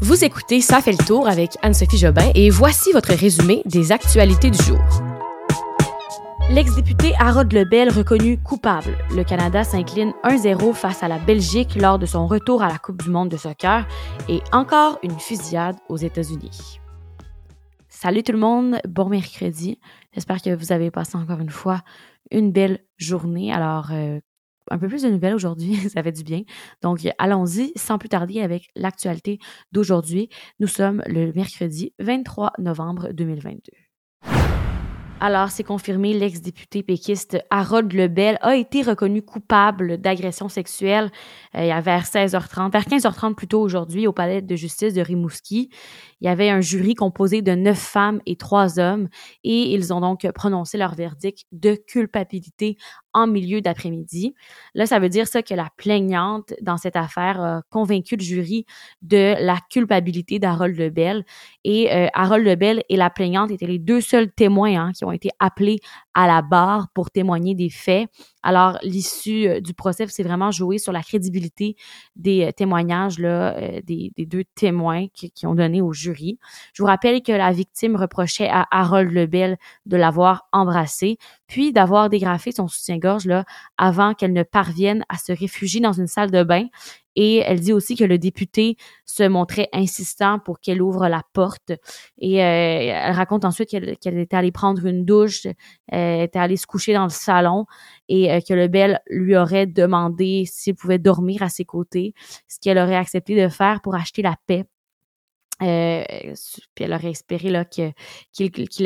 Vous écoutez Ça fait le tour avec Anne-Sophie Jobin et voici votre résumé des actualités du jour. L'ex-député Harold Lebel reconnu coupable. Le Canada s'incline 1-0 face à la Belgique lors de son retour à la Coupe du monde de soccer et encore une fusillade aux États-Unis. Salut tout le monde, bon mercredi. J'espère que vous avez passé encore une fois une belle journée. Alors, euh, un peu plus de nouvelles aujourd'hui, ça fait du bien. Donc, allons-y sans plus tarder avec l'actualité d'aujourd'hui. Nous sommes le mercredi 23 novembre 2022. Alors, c'est confirmé, l'ex-député péquiste Harold Lebel a été reconnu coupable d'agression sexuelle euh, vers 16h30, vers 15h30 plutôt aujourd'hui au palais de justice de Rimouski. Il y avait un jury composé de neuf femmes et trois hommes et ils ont donc prononcé leur verdict de culpabilité milieu d'après-midi. Là, ça veut dire ça que la plaignante dans cette affaire a convaincu le jury de la culpabilité d'Harold Lebel. Et euh, Harold Lebel et la plaignante étaient les deux seuls témoins hein, qui ont été appelés à la barre pour témoigner des faits. Alors, l'issue euh, du procès s'est vraiment joué sur la crédibilité des euh, témoignages là, euh, des, deux témoins qui, ont donné au jury. Je vous rappelle que la victime reprochait à Harold Lebel de l'avoir embrassé, puis d'avoir dégrafé son soutien-gorge là, avant qu'elle ne parvienne à se réfugier dans une salle de bain et elle dit aussi que le député se montrait insistant pour qu'elle ouvre la porte. Et euh, elle raconte ensuite qu'elle était allée prendre une douche, elle était allée se coucher dans le salon et euh, que le bel lui aurait demandé s'il pouvait dormir à ses côtés, ce qu'elle aurait accepté de faire pour acheter la paix euh, puis elle aurait espéré là qu'il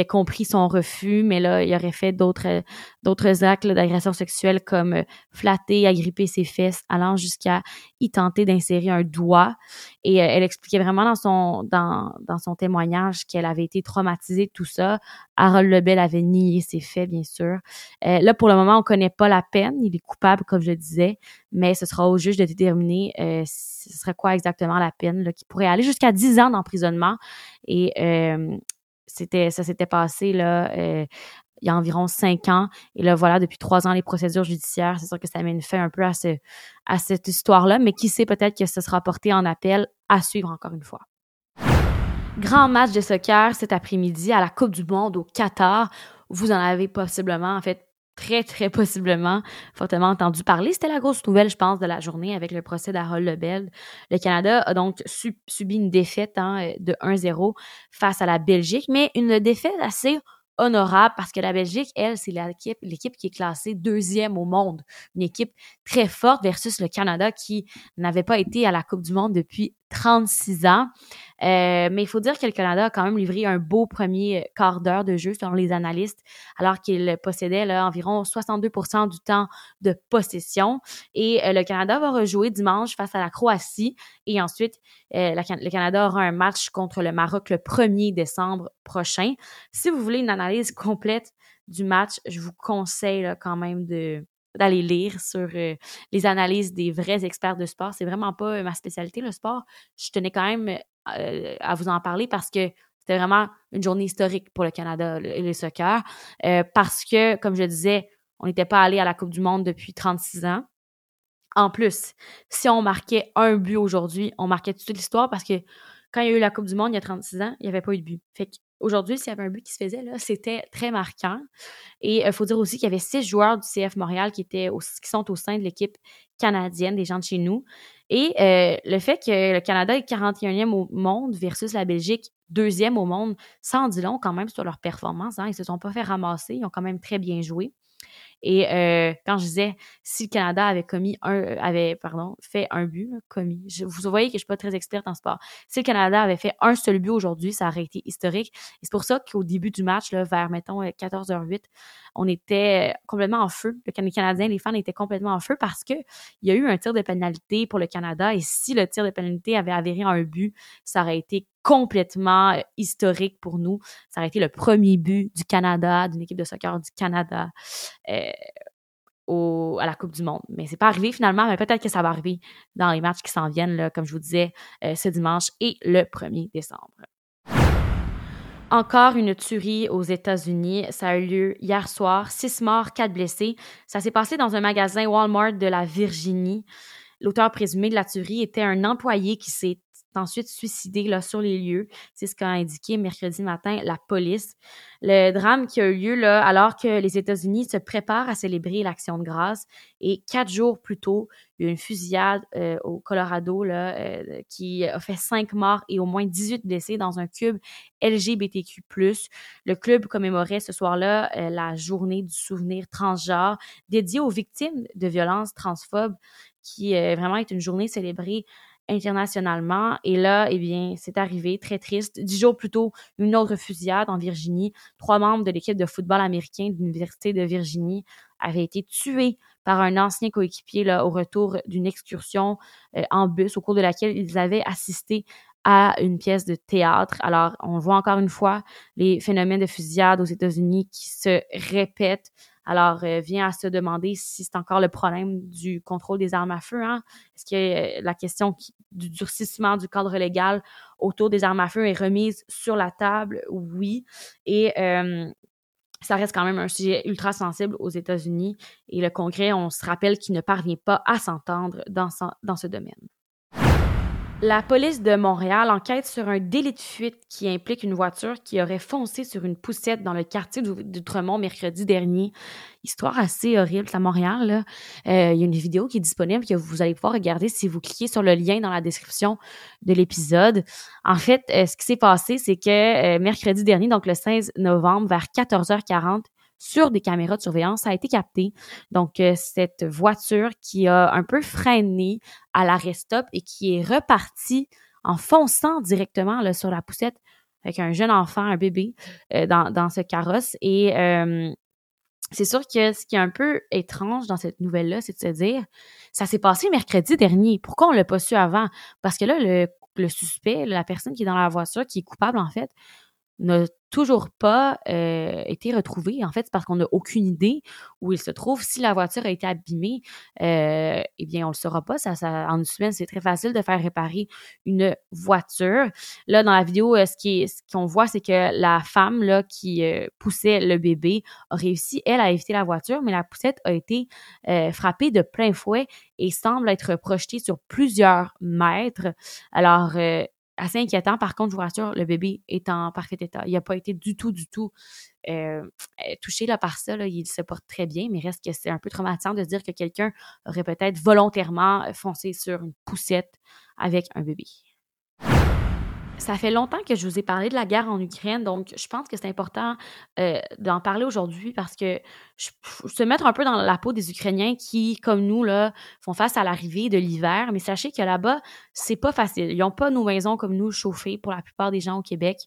ait compris son refus, mais là il aurait fait d'autres d'autres actes d'agression sexuelle comme euh, flatter, agripper ses fesses, allant jusqu'à y tenter d'insérer un doigt. Et euh, elle expliquait vraiment dans son dans dans son témoignage qu'elle avait été traumatisée de tout ça. Harold Lebel avait nié ses faits, bien sûr. là pour le moment on connaît pas la peine, il est coupable comme je disais, mais ce sera au juge de déterminer ce serait quoi exactement la peine là, qui pourrait aller jusqu'à 10 ans d'emprisonnement. Et euh, ça s'était passé là euh, il y a environ cinq ans. Et là, voilà, depuis trois ans, les procédures judiciaires, c'est sûr que ça mène fait un peu à, ce, à cette histoire-là, mais qui sait peut-être que ce sera porté en appel à suivre encore une fois. Grand match de soccer cet après-midi à la Coupe du Monde au Qatar. Vous en avez possiblement, en fait, très, très possiblement fortement entendu parler. C'était la grosse nouvelle, je pense, de la journée avec le procès d'Harold Lebel. Le Canada a donc subi une défaite hein, de 1-0 face à la Belgique, mais une défaite assez honorable parce que la Belgique, elle, c'est l'équipe, l'équipe qui est classée deuxième au monde. Une équipe très forte versus le Canada qui n'avait pas été à la Coupe du Monde depuis 36 ans. Euh, mais il faut dire que le Canada a quand même livré un beau premier quart d'heure de jeu selon les analystes, alors qu'il possédait là, environ 62% du temps de possession. Et euh, le Canada va rejouer dimanche face à la Croatie. Et ensuite, euh, le Canada aura un match contre le Maroc le 1er décembre prochain. Si vous voulez une analyse complète du match, je vous conseille quand même de d'aller lire sur euh, les analyses des vrais experts de sport. C'est vraiment pas euh, ma spécialité, le sport. Je tenais quand même euh, à vous en parler parce que c'était vraiment une journée historique pour le Canada et le, soccer. parce que, comme je disais, on n'était pas allé à la Coupe du Monde depuis 36 ans. En plus, si on marquait un but aujourd'hui, on marquait toute l'histoire parce que quand il y a eu la Coupe du Monde il y a 36 ans, il n'y avait pas eu de but. Fait Aujourd'hui, s'il y avait un but qui se faisait, c'était très marquant. Et il euh, faut dire aussi qu'il y avait six joueurs du CF Montréal qui, étaient sont au sein de l'équipe canadienne, des gens de chez nous. Et euh, le fait que le Canada est 41e au monde versus la Belgique deuxième au monde, ça en dit long quand même sur leur performance. Hein. Ils se sont pas fait ramasser, ils ont quand même très bien joué. Et euh, quand je disais si le Canada avait commis un, euh, avait pardon, fait un but, commis. vous voyez que je suis pas très experte en sport. Si le Canada avait fait un seul but aujourd'hui, ça aurait été historique. Et c'est pour ça qu'au début du match, là, vers mettons 14h08, euh, on était complètement en feu. Le Canadien, les fans étaient complètement en feu parce que il y a eu un tir de pénalité pour le Canada. Et si le tir de pénalité avait avéré un but, ça aurait été complètement euh, historique pour nous. Ça aurait été le premier but du Canada, d'une équipe de soccer du Canada euh, au, à la Coupe du Monde. Mais c'est pas arrivé finalement, mais peut-être que ça va arriver dans les matchs qui s'en viennent, là, comme je vous disais, euh, ce dimanche et le 1er décembre. Encore une tuerie aux États-Unis. Ça a eu lieu hier soir. Six morts, quatre blessés. Ça s'est passé dans un magasin Walmart de la Virginie. L'auteur présumé de la tuerie était un employé qui s'est ensuite suicidé là, sur les lieux. C'est ce qu'a indiqué mercredi matin la police. Le drame qui a eu lieu là, alors que les États-Unis se préparent à célébrer l'Action de grâce. Et quatre jours plus tôt, il y a eu une fusillade euh, au Colorado là, euh, qui a fait cinq morts et au moins 18 blessés dans un club LGBTQ+. Le club commémorait ce soir-là euh, la journée du souvenir transgenre dédiée aux victimes de violences transphobes qui vraiment est une journée célébrée internationalement. Et là, eh bien, c'est arrivé, très triste. Dix jours plus tôt, une autre fusillade en Virginie. Trois membres de l'équipe de football américain de l'Université de Virginie avaient été tués par un ancien coéquipier là, au retour d'une excursion euh, en bus au cours de laquelle ils avaient assisté à une pièce de théâtre. Alors, on voit encore une fois les phénomènes de fusillade aux États-Unis qui se répètent alors, euh, vient à se demander si c'est encore le problème du contrôle des armes à feu. Hein? Est-ce que euh, la question du durcissement du cadre légal autour des armes à feu est remise sur la table? Oui. Et euh, ça reste quand même un sujet ultra sensible aux États-Unis. Et le Congrès, on se rappelle qu'il ne parvient pas à s'entendre dans, dans ce domaine. La police de Montréal enquête sur un délit de fuite qui implique une voiture qui aurait foncé sur une poussette dans le quartier d'Outremont mercredi dernier. Histoire assez horrible à Montréal. Euh, il y a une vidéo qui est disponible que vous allez pouvoir regarder si vous cliquez sur le lien dans la description de l'épisode. En fait, euh, ce qui s'est passé, c'est que euh, mercredi dernier, donc le 16 novembre, vers 14h40, sur des caméras de surveillance, ça a été capté. Donc, euh, cette voiture qui a un peu freiné à l'arrêt stop et qui est repartie en fonçant directement sur la poussette avec un jeune enfant, un bébé, euh, dans, ce carrosse. Et euh, c'est sûr que ce qui est un peu étrange dans cette nouvelle-là, c'est de se dire, ça s'est passé mercredi dernier. Pourquoi on l'a pas su avant? Parce que là, le, le suspect, la personne qui est dans la voiture, qui est coupable en fait, n'a toujours pas euh, été retrouvé. En fait, c'est parce qu'on n'a aucune idée où il se trouve. Si la voiture a été abîmée, euh, eh bien, on le saura pas. Ça, ça, en une semaine, c'est très facile de faire réparer une voiture. Là, dans la vidéo, euh, ce qu'on voit, c'est que la femme là, qui euh, poussait le bébé a réussi, elle, à éviter la voiture, mais la poussette a été frappée de plein fouet et semble être projetée sur plusieurs mètres. Alors, assez inquiétant. Par contre, je vous rassure, le bébé est en parfait état. Il n'a pas été du tout, du tout euh, touché là, par ça. Il se porte très bien, mais reste que c'est un peu traumatisant de dire que quelqu'un aurait peut-être volontairement foncé sur une poussette avec un bébé. Ça fait longtemps que je vous ai parlé de la guerre en Ukraine, donc je pense que c'est important euh, d'en parler aujourd'hui parce que je, se mettre un peu dans la peau des Ukrainiens qui, comme nous, là, font face à l'arrivée de l'hiver. Mais sachez que là-bas, c'est pas facile. Ils n'ont pas nos maisons comme nous chauffées pour la plupart des gens au Québec.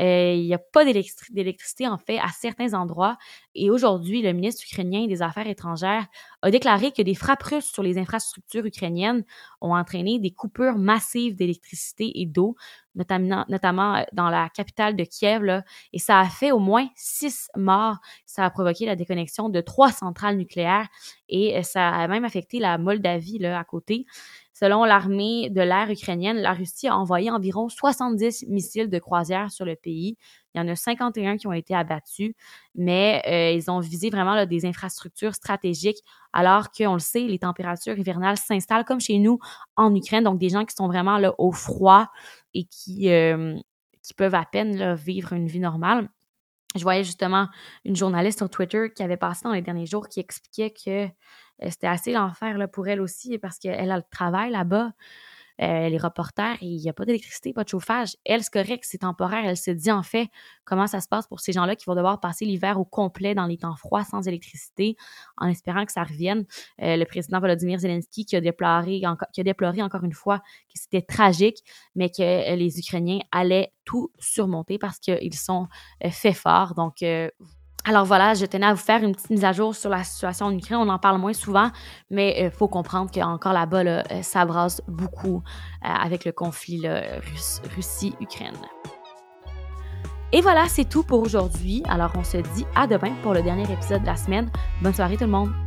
Euh, il n'y a pas d'électricité, en fait, à certains endroits. Et aujourd'hui, le ministre ukrainien des Affaires étrangères a déclaré que des frappes russes sur les infrastructures ukrainiennes ont entraîné des coupures massives d'électricité et d'eau notamment, euh, dans la capitale de Kiev. Et ça a fait au moins six morts. Ça a provoqué la déconnexion de trois centrales nucléaires et euh, ça a même affecté la Moldavie là, à côté. Selon l'armée de l'air ukrainienne, la Russie a envoyé environ 70 missiles de croisière sur le pays. Il y en a 51 qui ont été abattus, mais euh, ils ont visé vraiment des infrastructures stratégiques, alors qu'on le sait, les températures hivernales s'installent comme chez nous en Ukraine, donc des gens qui sont vraiment là, au froid et qui, euh, qui peuvent à peine vivre une vie normale je voyais justement une journaliste sur Twitter qui avait passé dans les derniers jours qui expliquait que euh, c'était assez l'enfer pour elle aussi parce qu'elle a le travail là-bas. Euh, les reporters, il n'y a pas d'électricité, pas de chauffage. Elle, c'est correct, c'est temporaire. Elle se dit en fait comment ça se passe pour ces gens-là qui vont devoir passer l'hiver au complet dans les temps froids sans électricité, en espérant que ça revienne. Euh, le président Volodymyr Zelensky qui a déploré, qui a déploré encore une fois que c'était tragique, mais que les Ukrainiens allaient tout surmonter parce qu'ils sont faits forts. Donc, alors voilà, je tenais à vous faire une petite mise à jour sur la situation en Ukraine. On en parle moins souvent, mais il euh, faut comprendre qu'encore là-bas, là, euh, ça brasse beaucoup euh, avec le conflit Russie-Ukraine. Et voilà, c'est tout pour aujourd'hui. Alors on se dit à demain pour le dernier épisode de la semaine. Bonne soirée tout le monde.